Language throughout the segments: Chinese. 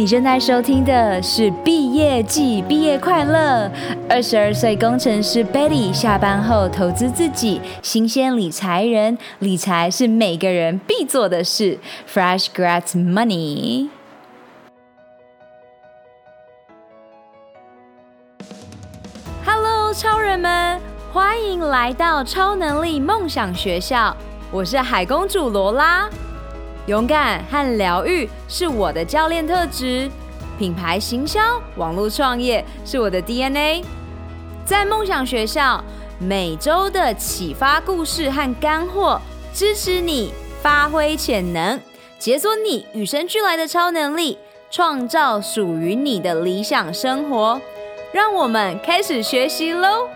你正在收听的是毕业季，毕业快乐！二十二岁工程师 Betty 下班后投资自己，新鲜理财人，理财是每个人必做的事。Fresh Grad Money。Hello，超人们，欢迎来到超能力梦想学校，我是海公主罗拉。勇敢和疗愈是我的教练特质，品牌行销、网络创业是我的 DNA。在梦想学校，每周的启发故事和干货，支持你发挥潜能，解锁你与生俱来的超能力，创造属于你的理想生活。让我们开始学习喽！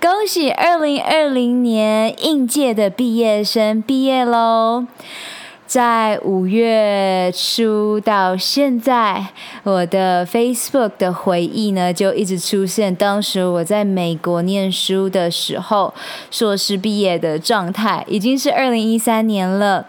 恭喜二零二零年应届的毕业生毕业喽！在五月初到现在，我的 Facebook 的回忆呢，就一直出现当时我在美国念书的时候，硕士毕业的状态，已经是二零一三年了。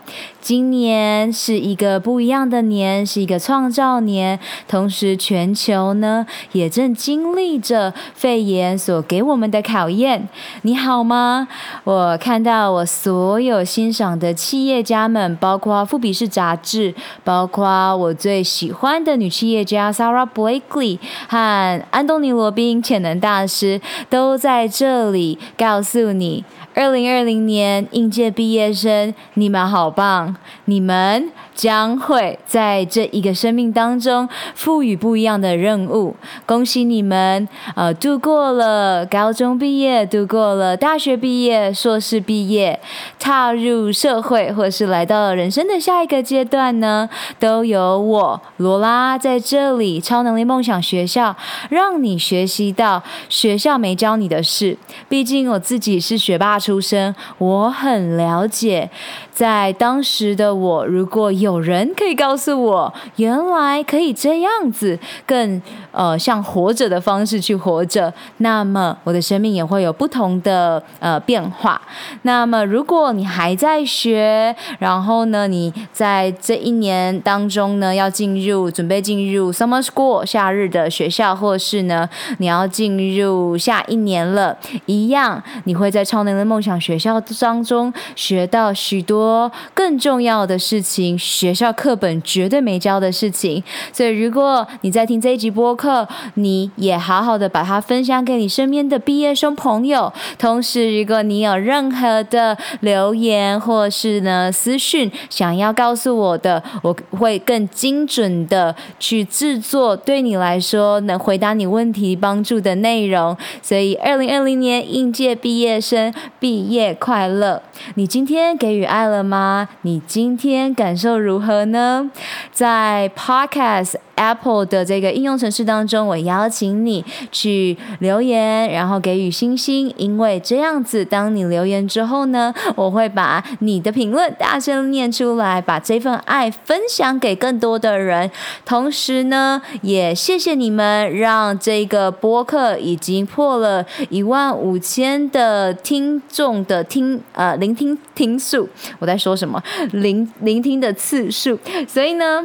今年是一个不一样的年，是一个创造年。同时，全球呢也正经历着肺炎所给我们的考验。你好吗？我看到我所有欣赏的企业家们，包括富比士杂志，包括我最喜欢的女企业家 Sarah Blakely 和安东尼罗宾潜能大师，都在这里告诉你。二零二零年应届毕业生，你们好棒！你们将会在这一个生命当中赋予不一样的任务。恭喜你们，呃，度过了高中毕业，度过了大学毕业、硕士毕业，踏入社会，或是来到了人生的下一个阶段呢，都有我罗拉在这里。超能力梦想学校，让你学习到学校没教你的事。毕竟我自己是学霸。出身，我很了解，在当时的我，如果有人可以告诉我，原来可以这样子，更呃像活着的方式去活着，那么我的生命也会有不同的呃变化。那么如果你还在学，然后呢，你在这一年当中呢，要进入准备进入 summer school 夏日的学校，或是呢，你要进入下一年了，一样，你会在超能的。梦想学校当中学到许多更重要的事情，学校课本绝对没教的事情。所以，如果你在听这一集播客，你也好好的把它分享给你身边的毕业生朋友。同时，如果你有任何的留言或是呢私讯想要告诉我的，我会更精准的去制作对你来说能回答你问题帮助的内容。所以，二零二零年应届毕业生。毕业快乐！你今天给予爱了了吗？你今天感受如何呢？在 Podcast Apple 的这个应用程式当中，我邀请你去留言，然后给予星星，因为这样子，当你留言之后呢，我会把你的评论大声念出来，把这份爱分享给更多的人。同时呢，也谢谢你们，让这个播客已经破了一万五千的听。众的听呃聆听听数，我在说什么？聆聆听的次数，所以呢，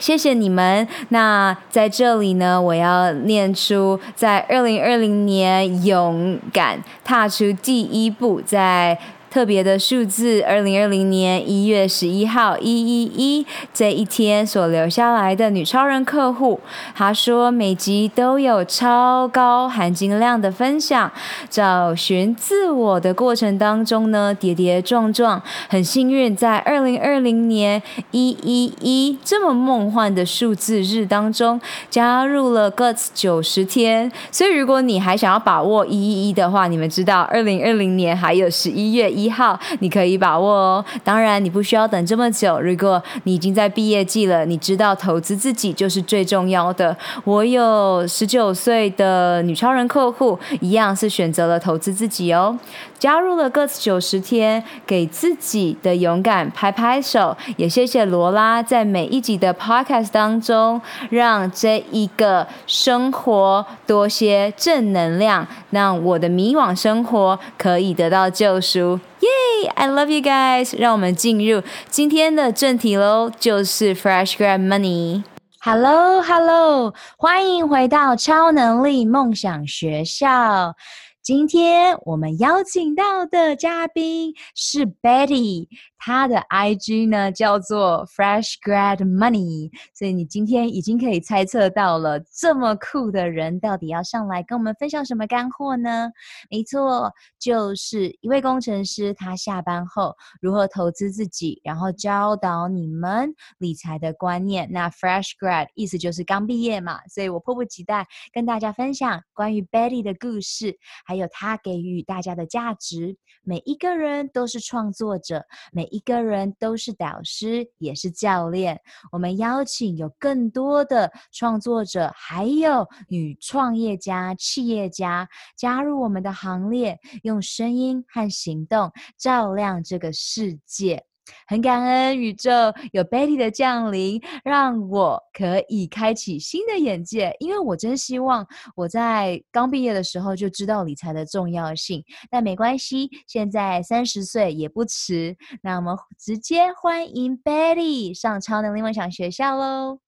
谢谢你们。那在这里呢，我要念出在二零二零年勇敢踏出第一步，在。特别的数字，二零二零年一月十一号一一一这一天所留下来的女超人客户，她说每集都有超高含金量的分享，找寻自我的过程当中呢，跌跌撞撞，很幸运在二零二零年一一一这么梦幻的数字日当中加入了 Guts 九十天，所以如果你还想要把握一一一的话，你们知道二零二零年还有十一月一。一号，你可以把握哦。当然，你不需要等这么久。如果你已经在毕业季了，你知道投资自己就是最重要的。我有十九岁的女超人客户，一样是选择了投资自己哦。加入了 Guts 九十天，给自己的勇敢拍拍手。也谢谢罗拉在每一集的 Podcast 当中，让这一个生活多些正能量，让我的迷惘生活可以得到救赎。耶，I love you guys！让我们进入今天的正题喽，就是 Fresh Grad Money。Hello，Hello，欢迎回到超能力梦想学校。今天我们邀请到的嘉宾是 Betty。他的 IG 呢叫做 Fresh Grad Money，所以你今天已经可以猜测到了，这么酷的人到底要上来跟我们分享什么干货呢？没错，就是一位工程师，他下班后如何投资自己，然后教导你们理财的观念。那 Fresh Grad 意思就是刚毕业嘛，所以我迫不及待跟大家分享关于 Betty 的故事，还有他给予大家的价值。每一个人都是创作者，每一个人都是导师，也是教练。我们邀请有更多的创作者，还有女创业家、企业家加入我们的行列，用声音和行动照亮这个世界。很感恩宇宙有 Betty 的降临，让我可以开启新的眼界。因为我真希望我在刚毕业的时候就知道理财的重要性。但没关系，现在三十岁也不迟。那我们直接欢迎 Betty 上超能力梦想学校喽！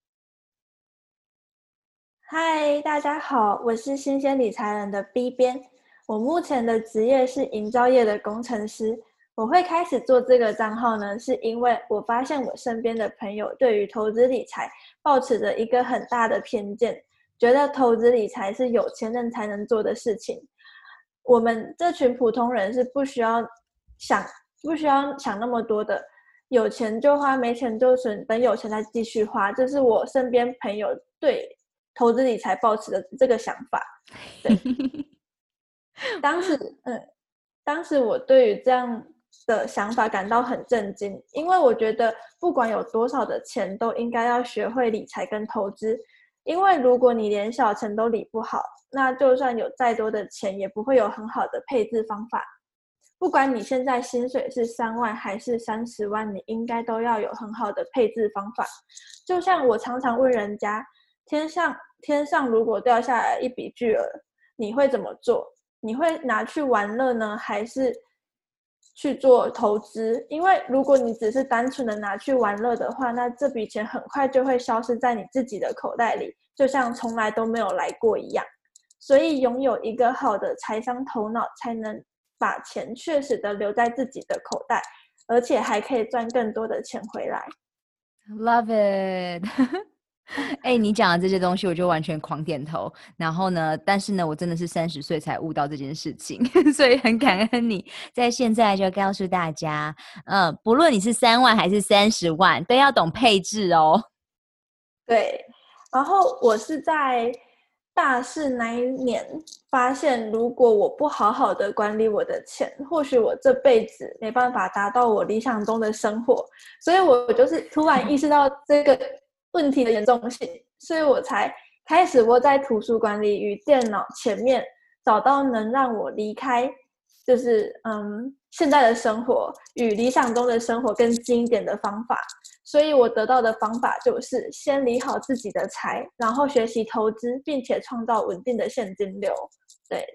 嗨，大家好，我是新鲜理财人的 B 编。我目前的职业是营造业的工程师。我会开始做这个账号呢，是因为我发现我身边的朋友对于投资理财抱持着一个很大的偏见，觉得投资理财是有钱人才能做的事情。我们这群普通人是不需要想，不需要想那么多的，有钱就花，没钱就存，等有钱再继续花。这是我身边朋友对投资理财抱持的这个想法。对，当时，嗯，当时我对于这样。的想法感到很震惊，因为我觉得不管有多少的钱，都应该要学会理财跟投资。因为如果你连小钱都理不好，那就算有再多的钱，也不会有很好的配置方法。不管你现在薪水是三万还是三十万，你应该都要有很好的配置方法。就像我常常问人家，天上天上如果掉下来一笔巨额，你会怎么做？你会拿去玩乐呢，还是？去做投资，因为如果你只是单纯的拿去玩乐的话，那这笔钱很快就会消失在你自己的口袋里，就像从来都没有来过一样。所以，拥有一个好的财商头脑，才能把钱确实的留在自己的口袋，而且还可以赚更多的钱回来。Love it。哎，你讲的这些东西，我就完全狂点头。然后呢，但是呢，我真的是三十岁才悟到这件事情，所以很感恩你在现在就告诉大家，嗯，不论你是三万还是三十万，都要懂配置哦。对，然后我是在大四那一年发现，如果我不好好的管理我的钱，或许我这辈子没办法达到我理想中的生活。所以我就是突然意识到这个。问题的严重性，所以我才开始窝在图书馆里与电脑前面，找到能让我离开，就是嗯现在的生活与理想中的生活更近一点的方法。所以我得到的方法就是先理好自己的财，然后学习投资，并且创造稳定的现金流。对。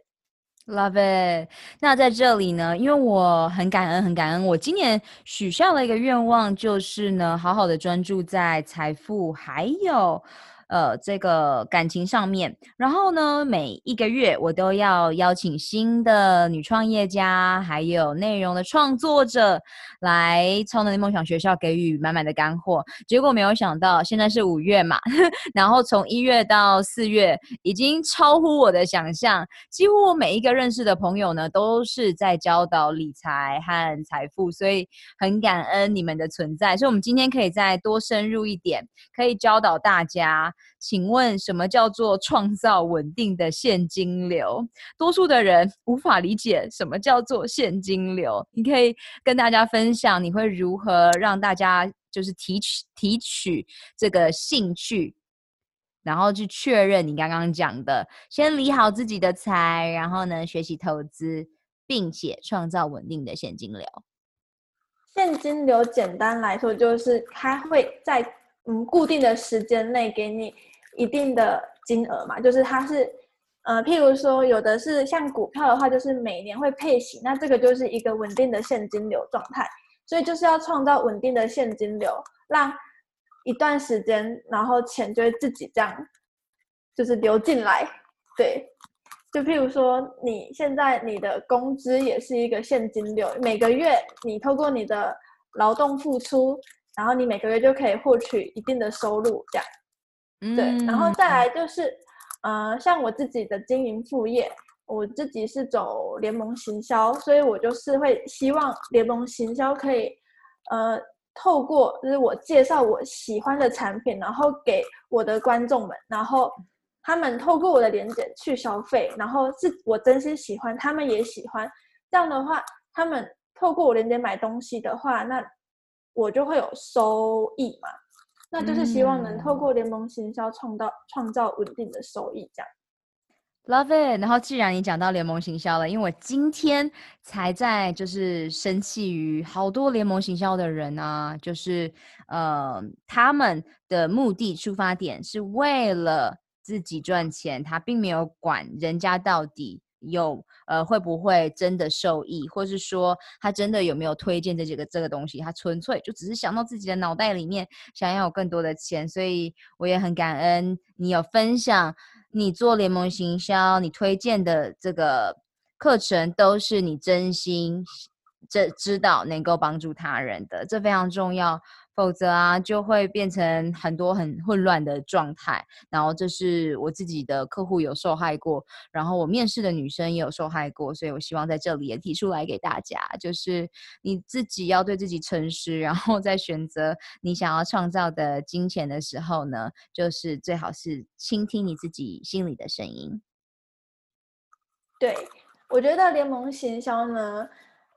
Love it。那在这里呢，因为我很感恩，很感恩。我今年许下了一个愿望，就是呢，好好的专注在财富，还有。呃，这个感情上面，然后呢，每一个月我都要邀请新的女创业家，还有内容的创作者来超能力梦想学校给予满满的干货。结果没有想到，现在是五月嘛，然后从一月到四月，已经超乎我的想象。几乎我每一个认识的朋友呢，都是在教导理财和财富，所以很感恩你们的存在。所以，我们今天可以再多深入一点，可以教导大家。请问什么叫做创造稳定的现金流？多数的人无法理解什么叫做现金流。你可以跟大家分享，你会如何让大家就是提取提取这个兴趣，然后去确认你刚刚讲的，先理好自己的财，然后呢，学习投资，并且创造稳定的现金流。现金流简单来说，就是它会在。嗯，固定的时间内给你一定的金额嘛，就是它是，呃，譬如说有的是像股票的话，就是每年会配息，那这个就是一个稳定的现金流状态。所以就是要创造稳定的现金流，让一段时间，然后钱就会自己这样就是流进来。对，就譬如说你现在你的工资也是一个现金流，每个月你透过你的劳动付出，然后你每个月就可以获取一定的收入，这样。嗯，对，然后再来就是，呃，像我自己的经营副业。我自己是走联盟行销，所以我就是会希望联盟行销可以，呃，透过就是我介绍我喜欢的产品，然后给我的观众们，然后他们透过我的连接去消费，然后是我真心喜欢，他们也喜欢，这样的话，他们透过我连接买东西的话，那我就会有收益嘛，那就是希望能透过联盟行销创造创造稳定的收益，这样。Love it！然后既然你讲到联盟行销了，因为我今天才在就是生气于好多联盟行销的人啊，就是呃他们的目的出发点是为了自己赚钱，他并没有管人家到底有呃会不会真的受益，或是说他真的有没有推荐这几个这个东西，他纯粹就只是想到自己的脑袋里面想要有更多的钱，所以我也很感恩你有分享。你做联盟行销，你推荐的这个课程都是你真心这知道能够帮助他人的，这非常重要。否则啊，就会变成很多很混乱的状态。然后这是我自己的客户有受害过，然后我面试的女生也有受害过，所以我希望在这里也提出来给大家，就是你自己要对自己诚实，然后在选择你想要创造的金钱的时候呢，就是最好是倾听你自己心里的声音。对，我觉得联盟行销呢，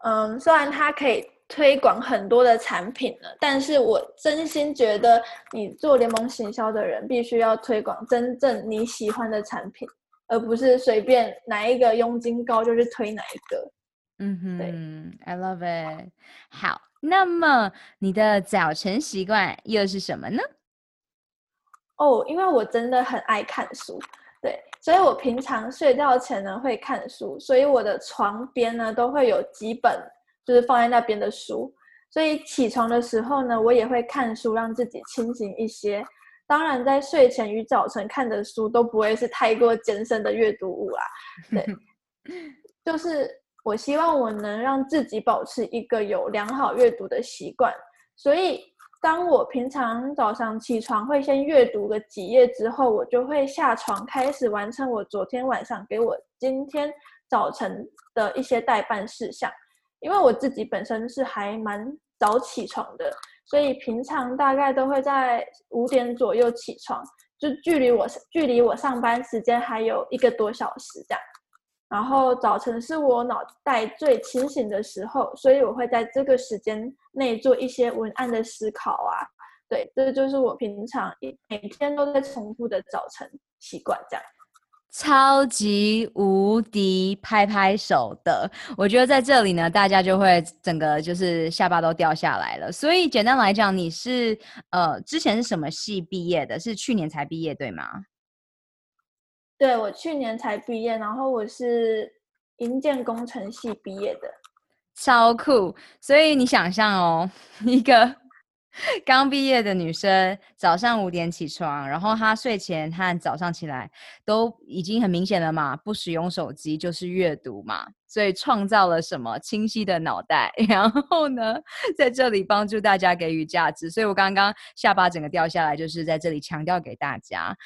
嗯，虽然它可以。推广很多的产品了，但是我真心觉得，你做联盟行销的人必须要推广真正你喜欢的产品，而不是随便哪一个佣金高就去推哪一个。嗯哼，对，I love it。好，那么你的早晨习惯又是什么呢？哦，因为我真的很爱看书，对，所以我平常睡觉前呢会看书，所以我的床边呢都会有几本。就是放在那边的书，所以起床的时候呢，我也会看书，让自己清醒一些。当然，在睡前与早晨看的书都不会是太过艰深的阅读物啦。对，就是我希望我能让自己保持一个有良好阅读的习惯。所以，当我平常早上起床会先阅读个几页之后，我就会下床开始完成我昨天晚上给我今天早晨的一些待办事项。因为我自己本身是还蛮早起床的，所以平常大概都会在五点左右起床，就距离我距离我上班时间还有一个多小时这样。然后早晨是我脑袋最清醒的时候，所以我会在这个时间内做一些文案的思考啊。对，这就是我平常一每天都在重复的早晨习惯这样。超级无敌拍拍手的，我觉得在这里呢，大家就会整个就是下巴都掉下来了。所以简单来讲，你是呃之前是什么系毕业的？是去年才毕业对吗？对，我去年才毕业，然后我是营建工程系毕业的，超酷。所以你想象哦，一个。刚毕业的女生早上五点起床，然后她睡前和早上起来都已经很明显了嘛，不使用手机就是阅读嘛，所以创造了什么清晰的脑袋，然后呢，在这里帮助大家给予价值。所以我刚刚下巴整个掉下来，就是在这里强调给大家，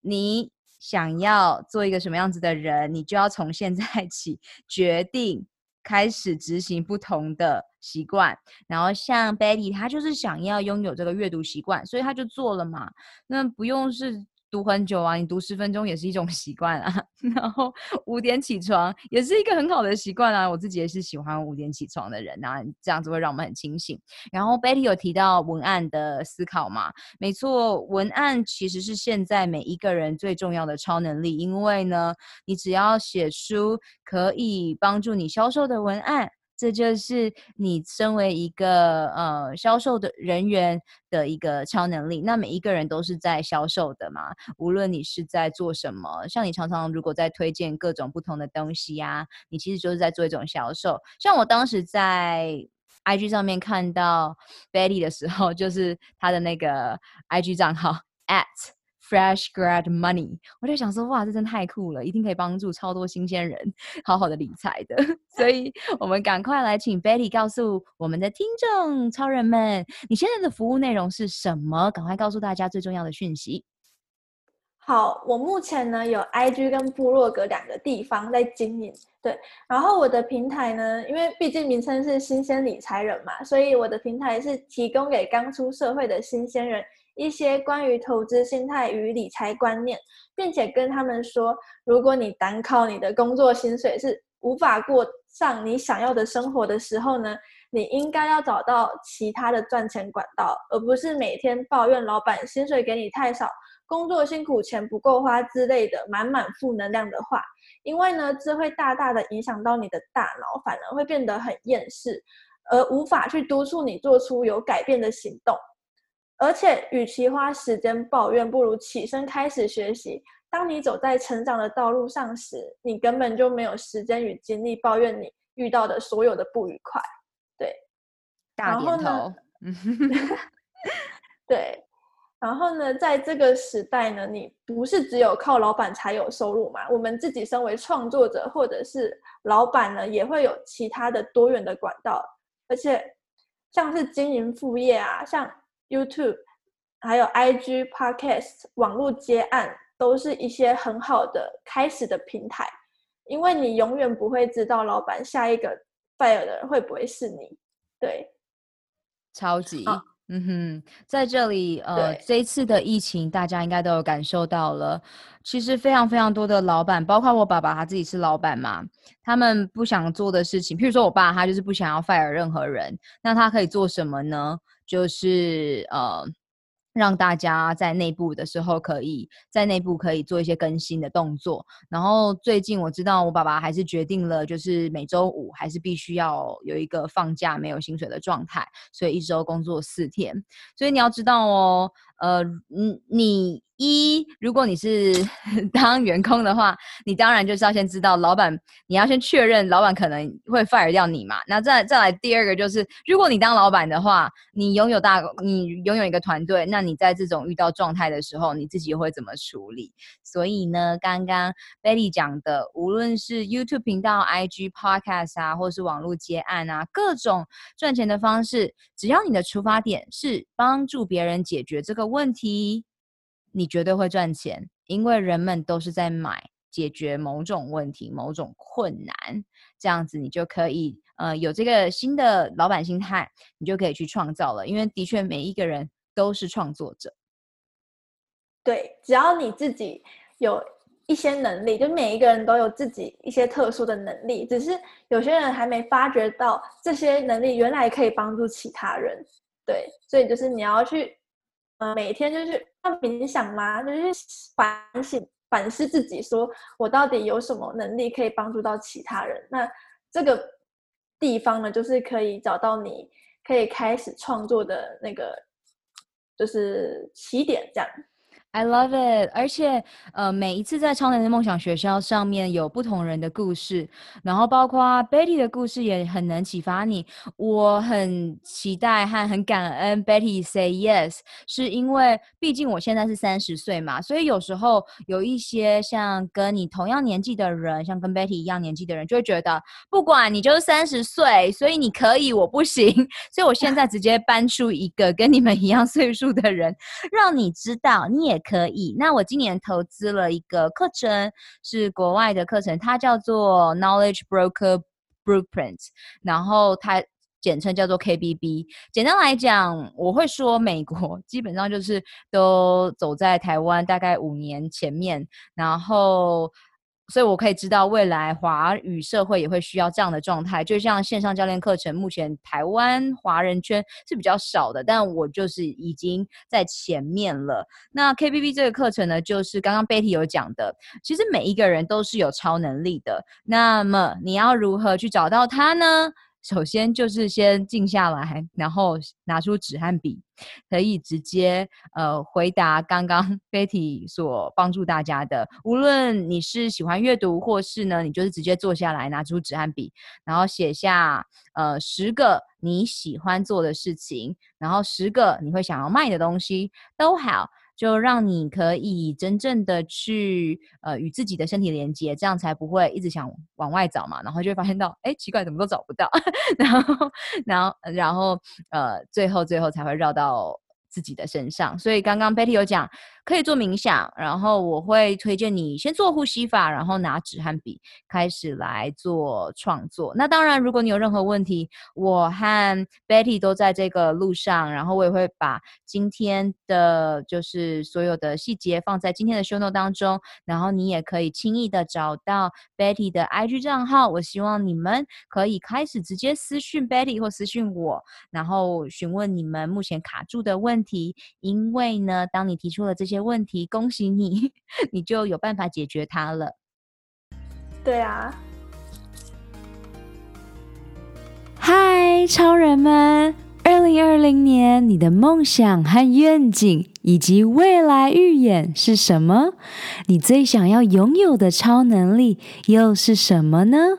你想要做一个什么样子的人，你就要从现在 起决定。开始执行不同的习惯，然后像 Betty，他就是想要拥有这个阅读习惯，所以他就做了嘛。那不用是读很久啊，你读十分钟也是一种习惯啊。然后五点起床也是一个很好的习惯啊，我自己也是喜欢五点起床的人啊，这样子会让我们很清醒。然后 Betty 有提到文案的思考嘛，没错，文案其实是现在每一个人最重要的超能力，因为呢，你只要写书可以帮助你销售的文案。这就是你身为一个呃销售的人员的一个超能力。那每一个人都是在销售的嘛，无论你是在做什么，像你常常如果在推荐各种不同的东西呀、你其实就是在做一种销售。像我当时在 IG 上面看到 Betty 的时候，就是他的那个 IG 账号 at Fresh Grad Money，我就想说，哇，这真太酷了，一定可以帮助超多新鲜人好好的理财的。所以，我们赶快来请 Betty 告诉我们的听众超人们，你现在的服务内容是什么？赶快告诉大家最重要的讯息。好，我目前呢有 IG 跟部落格两个地方在经营，对。然后我的平台呢，因为毕竟名称是新鲜理财人嘛，所以我的平台是提供给刚出社会的新鲜人。一些关于投资心态与理财观念，并且跟他们说，如果你单靠你的工作薪水是无法过上你想要的生活的时候呢，你应该要找到其他的赚钱管道，而不是每天抱怨老板薪水给你太少，工作辛苦钱不够花之类的满满负能量的话，因为呢，这会大大的影响到你的大脑，反而会变得很厌世，而无法去督促你做出有改变的行动。而且，与其花时间抱怨，不如起身开始学习。当你走在成长的道路上时，你根本就没有时间与精力抱怨你遇到的所有的不愉快。对，大点头。对，然后呢，在这个时代呢，你不是只有靠老板才有收入嘛？我们自己身为创作者或者是老板呢，也会有其他的多元的管道。而且，像是经营副业啊，像。YouTube，还有 IG、Podcast、网络接案，都是一些很好的开始的平台，因为你永远不会知道老板下一个 fire 的人会不会是你。对，超级，啊、嗯哼，在这里，呃，这一次的疫情，大家应该都有感受到了。其实非常非常多的老板，包括我爸爸，他自己是老板嘛，他们不想做的事情，譬如说我爸，他就是不想要 fire 任何人，那他可以做什么呢？就是呃，让大家在内部的时候，可以在内部可以做一些更新的动作。然后最近我知道我爸爸还是决定了，就是每周五还是必须要有一个放假没有薪水的状态，所以一周工作四天。所以你要知道哦，呃，你你。一，如果你是 当员工的话，你当然就是要先知道老板，你要先确认老板可能会 fire 掉你嘛。那再再来第二个就是，如果你当老板的话，你拥有大，你拥有一个团队，那你在这种遇到状态的时候，你自己会怎么处理？所以呢，刚刚 Betty 讲的，无论是 YouTube 频道、IG、Podcast 啊，或是网络接案啊，各种赚钱的方式，只要你的出发点是帮助别人解决这个问题。你绝对会赚钱，因为人们都是在买解决某种问题、某种困难，这样子你就可以呃有这个新的老板心态，你就可以去创造了。因为的确每一个人都是创作者，对，只要你自己有一些能力，就每一个人都有自己一些特殊的能力，只是有些人还没发觉到这些能力原来可以帮助其他人。对，所以就是你要去。呃，每天就是要冥想嘛，就是反省、反思自己，说我到底有什么能力可以帮助到其他人？那这个地方呢，就是可以找到你可以开始创作的那个，就是起点，这样。I love it，而且呃，每一次在超能力梦想学校上面有不同人的故事，然后包括 Betty 的故事也很能启发你。我很期待和很感恩 Betty say yes，是因为毕竟我现在是三十岁嘛，所以有时候有一些像跟你同样年纪的人，像跟 Betty 一样年纪的人，就会觉得不管你就是三十岁，所以你可以，我不行。所以我现在直接搬出一个跟你们一样岁数的人，让你知道你也。可以。那我今年投资了一个课程，是国外的课程，它叫做 Knowledge Broker Blueprint，然后它简称叫做 KBB。简单来讲，我会说美国 基本上就是都走在台湾大概五年前面，然后。所以我可以知道，未来华语社会也会需要这样的状态。就像线上教练课程，目前台湾华人圈是比较少的，但我就是已经在前面了。那 KBB 这个课程呢，就是刚刚 Betty 有讲的，其实每一个人都是有超能力的。那么你要如何去找到它呢？首先就是先静下来，然后拿出纸和笔，可以直接呃回答刚刚 Betty 所帮助大家的。无论你是喜欢阅读，或是呢，你就是直接坐下来拿出纸和笔，然后写下呃十个你喜欢做的事情，然后十个你会想要卖的东西都好。就让你可以真正的去呃与自己的身体连接，这样才不会一直想往外找嘛，然后就会发现到，哎，奇怪，怎么都找不到，然后，然后，然后，呃，最后，最后才会绕到自己的身上。所以刚刚 Betty 有讲。可以做冥想，然后我会推荐你先做呼吸法，然后拿纸和笔开始来做创作。那当然，如果你有任何问题，我和 Betty 都在这个路上，然后我也会把今天的就是所有的细节放在今天的 show note 当中，然后你也可以轻易的找到 Betty 的 IG 账号。我希望你们可以开始直接私讯 Betty 或私讯我，然后询问你们目前卡住的问题题，因为呢，当你提出了这些。问题，恭喜你，你就有办法解决它了。对啊，嗨，超人们！二零二零年，你的梦想和愿景以及未来预演是什么？你最想要拥有的超能力又是什么呢？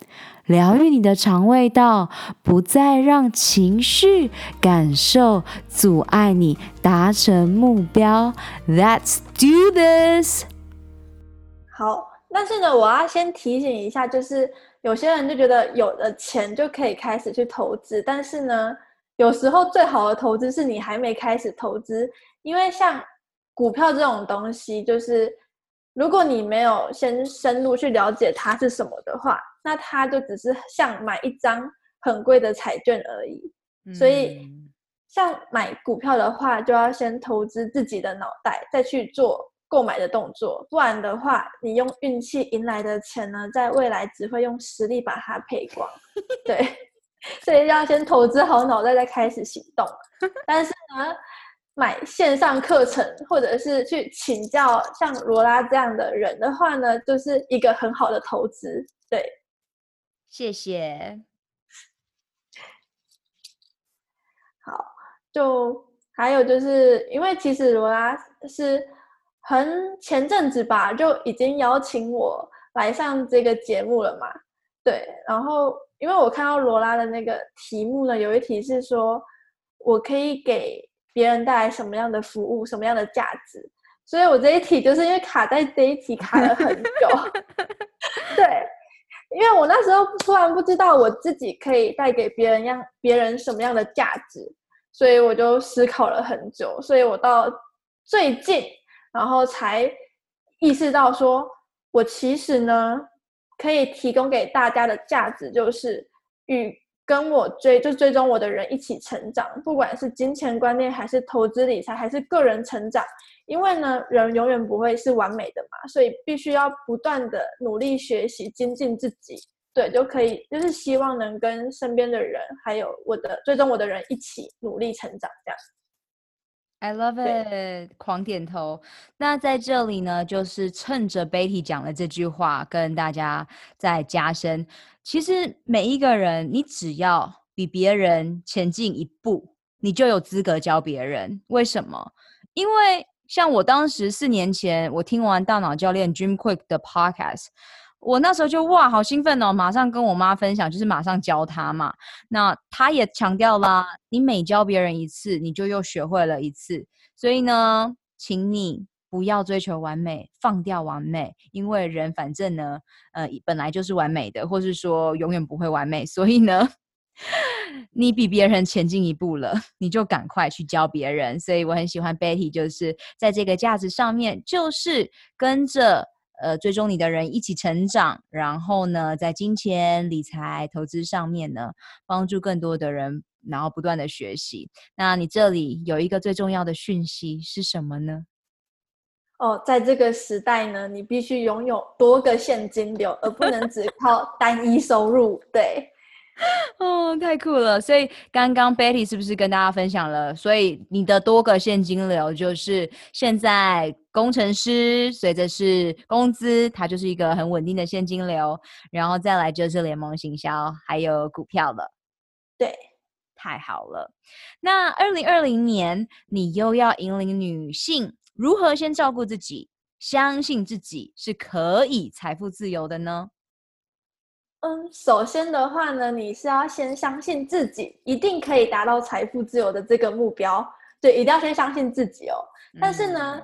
疗愈你的肠胃道，不再让情绪感受阻碍你达成目标。Let's do this。好，但是呢，我要先提醒一下，就是有些人就觉得有了钱就可以开始去投资，但是呢，有时候最好的投资是你还没开始投资，因为像股票这种东西，就是如果你没有先深入去了解它是什么的话。那他就只是像买一张很贵的彩券而已，嗯，所以像买股票的话，就要先投资自己的脑袋，再去做购买的动作，不然的话，你用运气赢来的钱呢，在未来只会用实力把它赔光。对，所以要先投资好脑袋，再开始行动。但是呢，买线上课程或者是去请教像罗拉这样的人的话呢，就是一个很好的投资。对。谢谢。好，就还有就是因为其实罗拉是很前阵子吧，就已经邀请我来上这个节目了嘛。对，然后因为我看到罗拉的那个题目呢，有一题是说我可以给别人带来什么样的服务，什么样的价值，所以我这一题就是因为卡在这一题卡了很久。对，因为我那时候突然不知道我自己可以带给别人样别人什么样的价值，所以我就思考了很久。所以我到最近，然后才意识到说，我其实呢可以提供给大家的价值就是与。跟我追就追踪我的人一起成长，不管是金钱观念，还是投资理财，还是个人成长。因为呢，人永远不会是完美的嘛，所以必须要不断的努力学习，精进自己。对，就可以，就是希望能跟身边的人，还有我的追踪我的人一起努力成长，这样。I love it，狂点头。那在这里呢，就是趁着 Betty 讲了这句话，跟大家再加深。其实每一个人，你只要比别人前进一步，你就有资格教别人。为什么？因为像我当时四年前，我听完大脑教练 Jim Quick 的 Podcast。我那时候就哇，好兴奋哦！马上跟我妈分享，就是马上教她嘛。那她也强调啦，你每教别人一次，你就又学会了一次。所以呢，请你不要追求完美，放掉完美，因为人反正呢，呃，本来就是完美的，或是说永远不会完美。所以呢，你比别人前进一步了，你就赶快去教别人。所以我很喜欢 Betty，就是在这个价值上面，就是跟着。呃，追踪你的人一起成长，然后呢，在金钱、理财、投资上面呢，帮助更多的人，然后不断的学习。那你这里有一个最重要的讯息是什么呢？哦，在这个时代呢，你必须拥有多个现金流，而不能只靠单一收入。对。哦，太酷了！所以刚刚 Betty 是不是跟大家分享了？所以你的多个现金流就是现在工程师随着是工资，它就是一个很稳定的现金流，然后再来就是联盟行销，还有股票了。对，太好了。那二零二零年，你又要引领女性如何先照顾自己，相信自己是可以财富自由的呢？嗯，首先的话呢，你是要先相信自己一定可以达到财富自由的这个目标，对，一定要先相信自己哦。但是呢，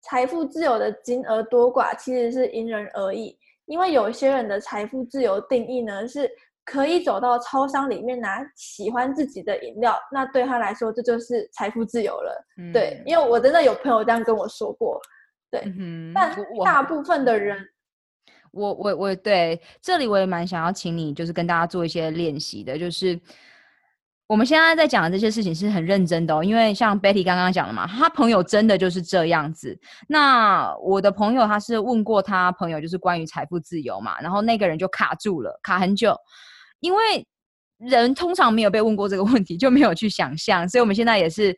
财富自由的金额多寡其实是因人而异，因为有些人的财富自由定义呢，是可以走到超商里面拿喜欢自己的饮料，那对他来说这就是财富自由了。嗯、对，因为我真的有朋友这样跟我说过，对，嗯、但大部分的人。我我我对这里我也蛮想要请你，就是跟大家做一些练习的，就是我们现在在讲的这些事情是很认真的哦，因为像 Betty 刚刚讲的嘛，他朋友真的就是这样子。那我的朋友他是问过他朋友，就是关于财富自由嘛，然后那个人就卡住了，卡很久，因为人通常没有被问过这个问题，就没有去想象，所以我们现在也是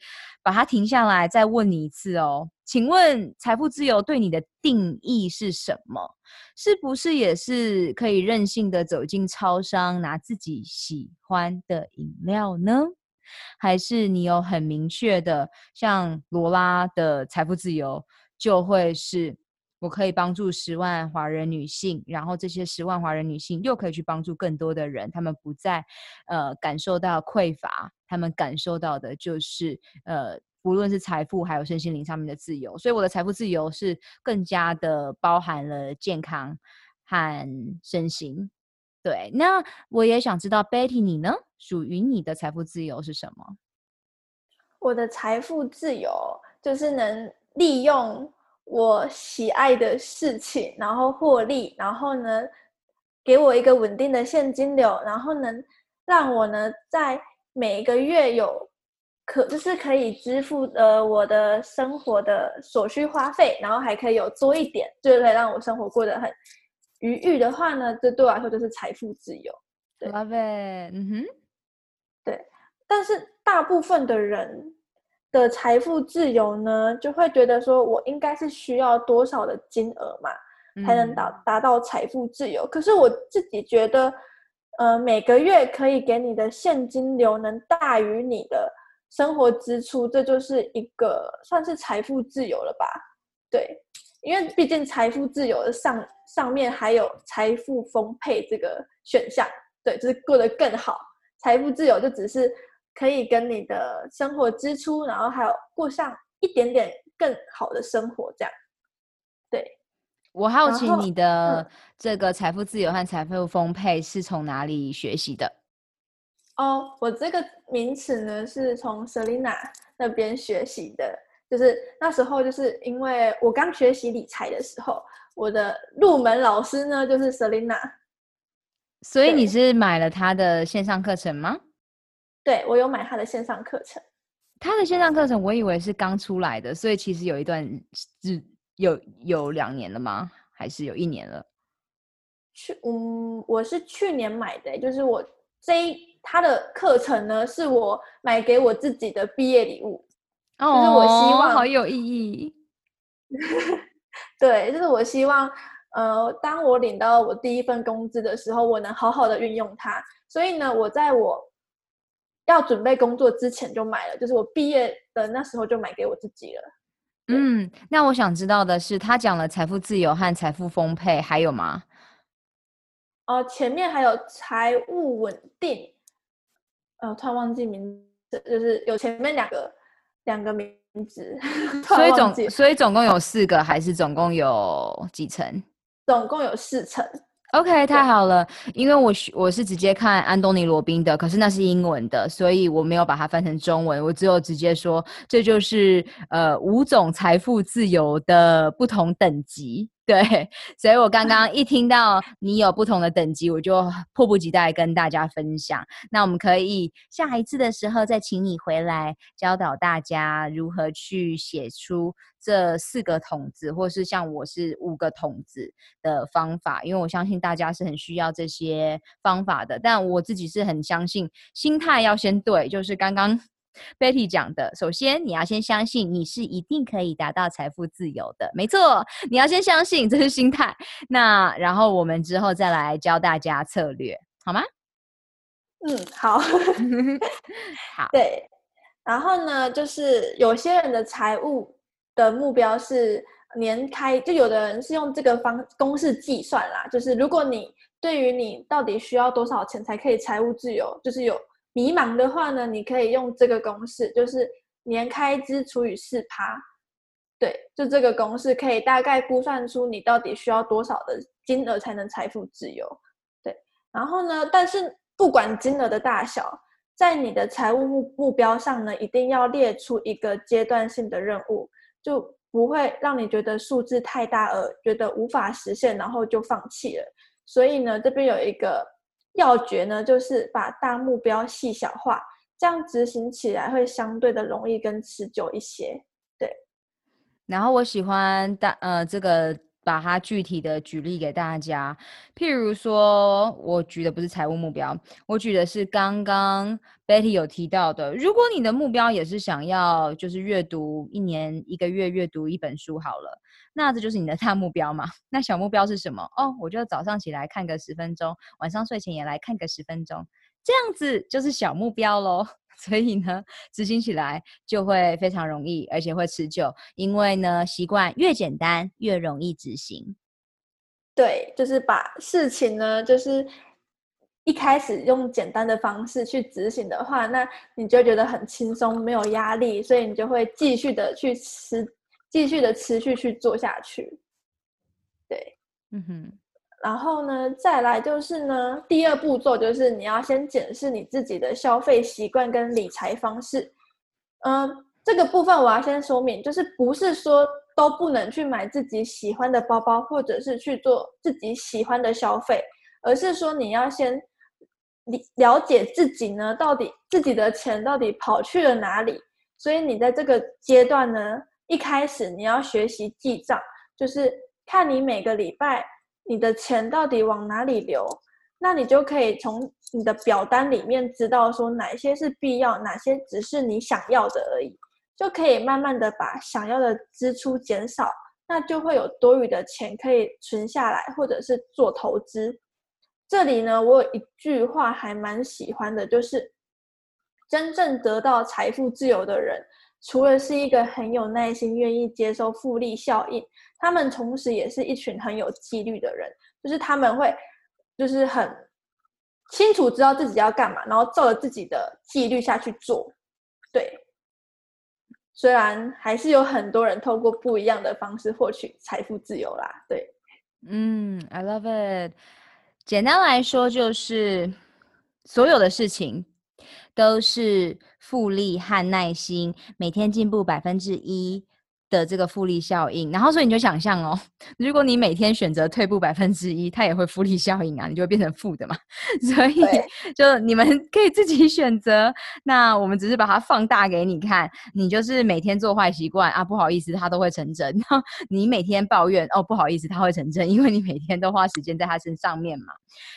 把它停下来，再问你一次哦。请问财富自由对你的定义是什么？是不是也是可以任性的走进超商拿自己喜欢的饮料呢？还是你有很明确的，像罗拉的财富自由就会是我可以帮助十万华人女性，然后这些十万华人女性又可以去帮助更多的人，他们不再呃感受到匮乏，他们感受到的就是呃。无论是财富还有身心灵上面的自由，所以我的财富自由是更加的包含了健康和身心。对，那我也想知道 Betty 你呢？属于你的财富自由是什么？我的财富自由就是能利用我喜爱的事情，然后获利，然后呢，给我一个稳定的现金流，然后能让我呢在每个月有。可就是可以支付呃我的生活的所需花费，然后还可以有多一点，就是可以让我生活过得很愉悦的话呢，这对我来说就是财富自由。对，Love it，嗯哼，对。但是大部分的人的财富自由呢，就会觉得说我应该是需要多少的金额嘛，才能达达到财富自由。嗯。可是我自己觉得，呃，每个月可以给你的现金流能大于你的。生活支出，这就是一个算是财富自由了吧？对，因为毕竟财富自由的上上面还有财富丰沛这个选项，对，就是过得更好。财富自由就只是可以跟你的生活支出，然后还有过上一点点更好的生活。这样，对。我好奇你的这个财富自由和财富丰沛是从哪里学习的？哦，我这个名词呢是从 Selina 那边学习的，就是那时候就是因为我刚学习理财的时候，我的入门老师呢就是 Selina。所以你是买了他的线上课程吗？对，我有买他的线上课程。他的线上课程我以为是刚出来的，所以其实有一段是有有两年了吗？还是有一年了？去，嗯，我是去年买的，就是我这一他的课程呢，是我买给我自己的毕业礼物。哦，就是我希望好有意义。对，就是我希望。呃，当我领到我第一份工资的时候，我能好好的运用它。所以呢，我在我要准备工作之前就买了，就是我毕业的那时候就买给我自己了。嗯，那我想知道的是，他讲了财富自由和财富丰沛，还有吗？哦、呃，前面还有财务稳定。呃，突然忘记名字，就是有前面两个两个名字。所以总所以总共有四个，还是总共有几层？总共有四层，OK，太好了。因为我我是直接看安东尼罗宾的，可是那是英文的，所以我没有把它翻成中文。我只有直接说，这就是呃五种财富自由的不同等级。对，所以我刚刚一听到你有不同的等级，我就迫不及待跟大家分享。那我们可以下一次的时候再请你回来教导大家如何去写出这四个筒子，或是像我是五个筒子的方法，因为我相信大家是很需要这些方法的。但我自己是很相信，心态要先对，就是刚刚。Betty 讲的，首先你要先相信你是一定可以达到财富自由的，没错，你要先相信，这是心态。那然后我们之后再来教大家策略，好吗？嗯，好，好，对。然后呢，就是有些人的财务的目标是年开，就有的人是用这个方公式计算啦，就是如果你对于你到底需要多少钱才可以财务自由，就是有。迷茫的话呢，你可以用这个公式，就是年开支除以四趴，对，就这个公式可以大概估算出你到底需要多少的金额才能财富自由，对。然后呢，但是不管金额的大小，在你的财务目目标上呢，一定要列出一个阶段性的任务，就不会让你觉得数字太大而觉得无法实现，然后就放弃了。所以呢，这边有一个。要诀呢，就是把大目标细小化，这样执行起来会相对的容易跟持久一些。对，然后我喜欢大呃这个把它具体的举例给大家，譬如说我举的不是财务目标，我举的是刚刚 Betty 有提到的，如果你的目标也是想要就是阅读一年一个月阅读一本书好了。那这就是你的大目标嘛？那小目标是什么？哦，我就早上起来看个十分钟，晚上睡前也来看个十分钟，这样子就是小目标喽。所以呢，执行起来就会非常容易，而且会持久。因为呢，习惯越简单越容易执行。对，就是把事情呢，就是一开始用简单的方式去执行的话，那你就觉得很轻松，没有压力，所以你就会继续的去吃。继续的持续去做下去，对，嗯哼，然后呢，再来就是呢，第二步骤就是你要先检视你自己的消费习惯跟理财方式。嗯，这个部分我要先说明，就是不是说都不能去买自己喜欢的包包，或者是去做自己喜欢的消费，而是说你要先了解自己呢，到底自己的钱到底跑去了哪里。所以你在这个阶段呢。一开始你要学习记账，就是看你每个礼拜你的钱到底往哪里流，那你就可以从你的表单里面知道说哪些是必要，哪些只是你想要的而已，就可以慢慢的把想要的支出减少，那就会有多余的钱可以存下来或者是做投资。这里呢，我有一句话还蛮喜欢的，就是真正得到财富自由的人。除了是一个很有耐心、愿意接受复利效应，他们同时也是一群很有纪律的人。就是他们会，就是很清楚知道自己要干嘛，然后照着自己的纪律下去做。对，虽然还是有很多人透过不一样的方式获取财富自由啦。对，嗯，I love it。简单来说，就是所有的事情都是复利和耐心，每天进步百分之一。的这个复利效应，然后所以你就想象哦，如果你每天选择退步百分之一，它也会复利效应啊，你就会变成负的嘛。所以就你们可以自己选择。那我们只是把它放大给你看，你就是每天做坏习惯啊，不好意思，它都会成真。你每天抱怨哦，不好意思，它会成真，因为你每天都花时间在它身上面嘛。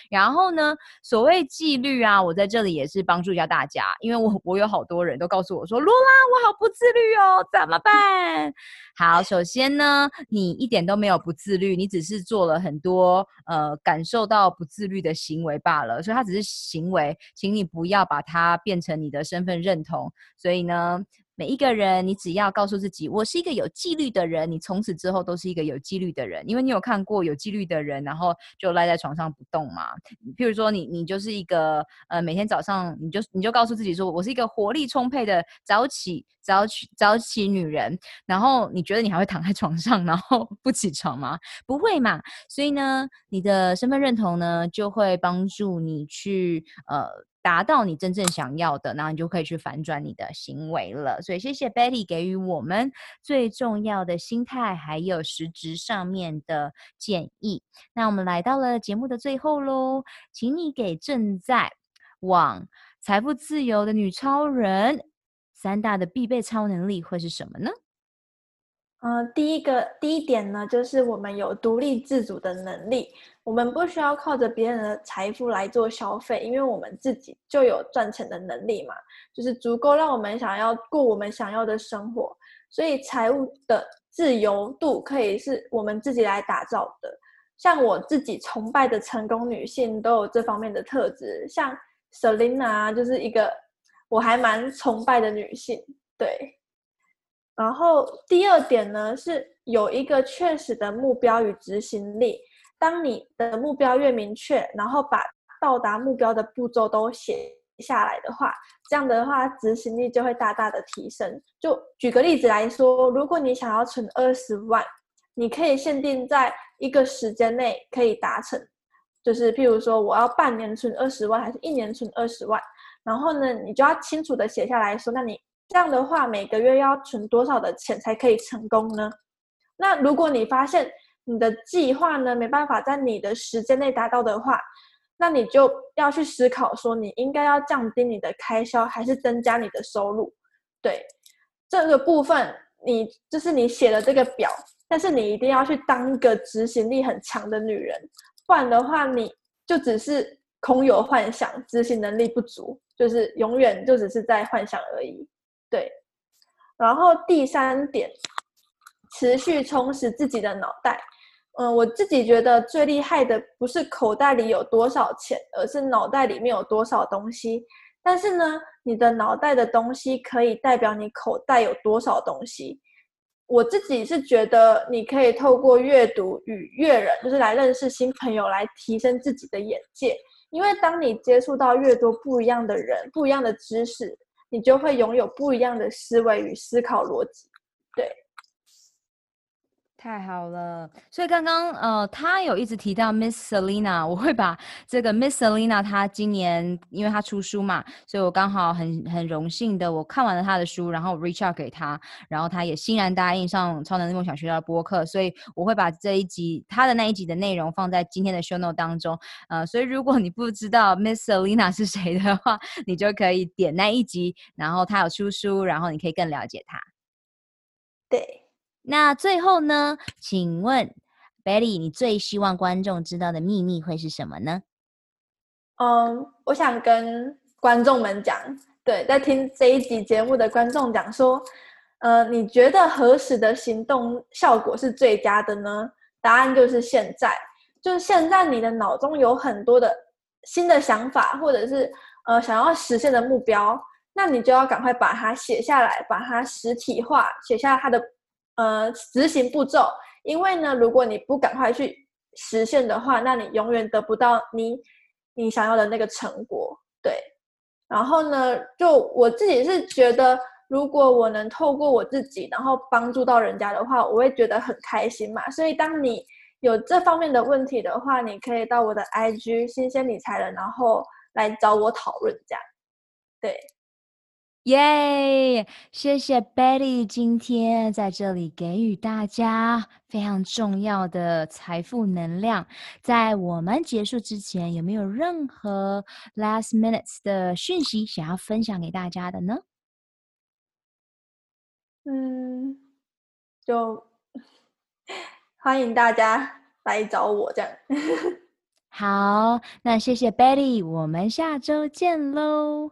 然后呢，所谓纪律啊，我在这里也是帮助一下大家，因为我我有好多人都告诉我说，罗拉，我好不自律哦，怎么办？好，首先呢，你一点都没有不自律，你只是做了很多呃感受到不自律的行为罢了，所以它只是行为，请你不要把它变成你的身份认同。所以呢。每一个人，你只要告诉自己，我是一个有纪律的人，你从此之后都是一个有纪律的人。因为你有看过有纪律的人，然后就赖在床上不动嘛。譬如说你，你就是一个呃，每天早上你就你就告诉自己说，我是一个活力充沛的早起早起早起女人。然后你觉得你还会躺在床上，然后不起床吗？不会嘛。所以呢，你的身份认同呢，就会帮助你去呃。达到你真正想要的，然后你就可以去反转你的行为了。所以谢谢 Betty 给予我们最重要的心态，还有实质上面的建议。那我们来到了节目的最后喽，请你给正在往财富自由的女超人三大的必备超能力会是什么呢？呃，第一个第一点呢，就是我们有独立自主的能力，我们不需要靠着别人的财富来做消费，因为我们自己就有赚钱的能力嘛，就是足够让我们想要过我们想要的生活，所以财务的自由度可以是我们自己来打造的。像我自己崇拜的成功女性都有这方面的特质，像 Selina 就是一个我还蛮崇拜的女性，对。然后第二点呢，是有一个确实的目标与执行力。当你的目标越明确，然后把到达目标的步骤都写下来的话，这样的话执行力就会大大的提升。就举个例子来说，如果你想要存二十万，你可以限定在一个时间内可以达成，就是譬如说我要半年存二十万，还是一年存二十万，然后呢，你就要清楚的写下来说，那你。这样的话，每个月要存多少的钱才可以成功呢？那如果你发现你的计划呢，没办法在你的时间内达到的话，那你就要去思考说，你应该要降低你的开销，还是增加你的收入？对，这个部分你就是你写了这个表，但是你一定要去当一个执行力很强的女人，不然的话，你就只是空有幻想，执行能力不足，就是永远就只是在幻想而已。对，然后第三点，持续充实自己的脑袋。嗯，我自己觉得最厉害的不是口袋里有多少钱，而是脑袋里面有多少东西。但是呢，你的脑袋的东西可以代表你口袋有多少东西。我自己是觉得你可以透过阅读与阅人，就是来认识新朋友，来提升自己的眼界。因为当你接触到越多不一样的人，不一样的知识。你就会拥有不一样的思维与思考逻辑，对。太好了，所以刚刚呃，他有一直提到 Miss Selina，我会把这个 Miss Selina，他今年因为他出书嘛，所以我刚好很很荣幸的，我看完了他的书，然后 reach out 给他，然后他也欣然答应上超能力梦想学校的播客，所以我会把这一集他的那一集的内容放在今天的 show note 当中，呃，所以如果你不知道 Miss Selina 是谁的话，你就可以点那一集，然后他有出书，然后你可以更了解他。对。那最后呢？请问 Betty，你最希望观众知道的秘密会是什么呢？嗯，我想跟观众们讲，对，在听这一集节目的观众讲说，呃，你觉得何时的行动效果是最佳的呢？答案就是现在，就是现在你的脑中有很多的新的想法，或者是呃想要实现的目标，那你就要赶快把它写下来，把它实体化，写下它的。呃，执行步骤，因为呢，如果你不赶快去实现的话，那你永远得不到你你想要的那个成果。对，然后呢，就我自己是觉得，如果我能透过我自己，然后帮助到人家的话，我会觉得很开心嘛。所以当你有这方面的问题的话，你可以到我的 IG 新鲜理财人，然后来找我讨论这样。对。耶！谢谢 Betty 今天在这里给予大家非常重要的财富能量。在我们结束之前，有没有任何 last minutes 的讯息想要分享给大家的呢？嗯，就欢迎大家来找我这样。好，那谢谢 Betty，我们下周见喽。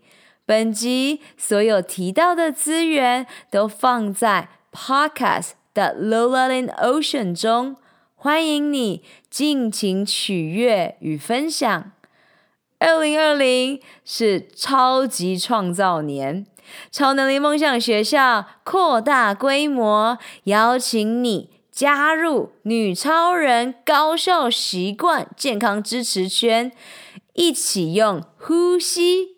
本集所有提到的资源都放在 Podcast 的 Lola in Ocean 中，欢迎你尽情取悦与分享。二零二零是超级创造年，超能力梦想学校扩大规模，邀请你加入女超人高效习惯健康支持圈。一起用呼吸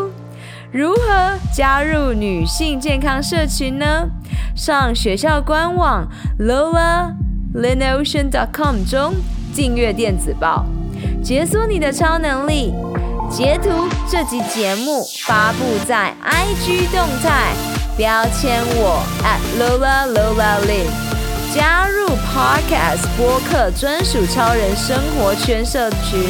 如何加入女性健康社群呢？上学校官网 lolaLinOcean.com 中订阅电子报，解锁你的超能力。截图这集节目发布在 IG 动态，标签我 at @LolaLolaLin。加入 Podcast 播客专属超人生活圈社群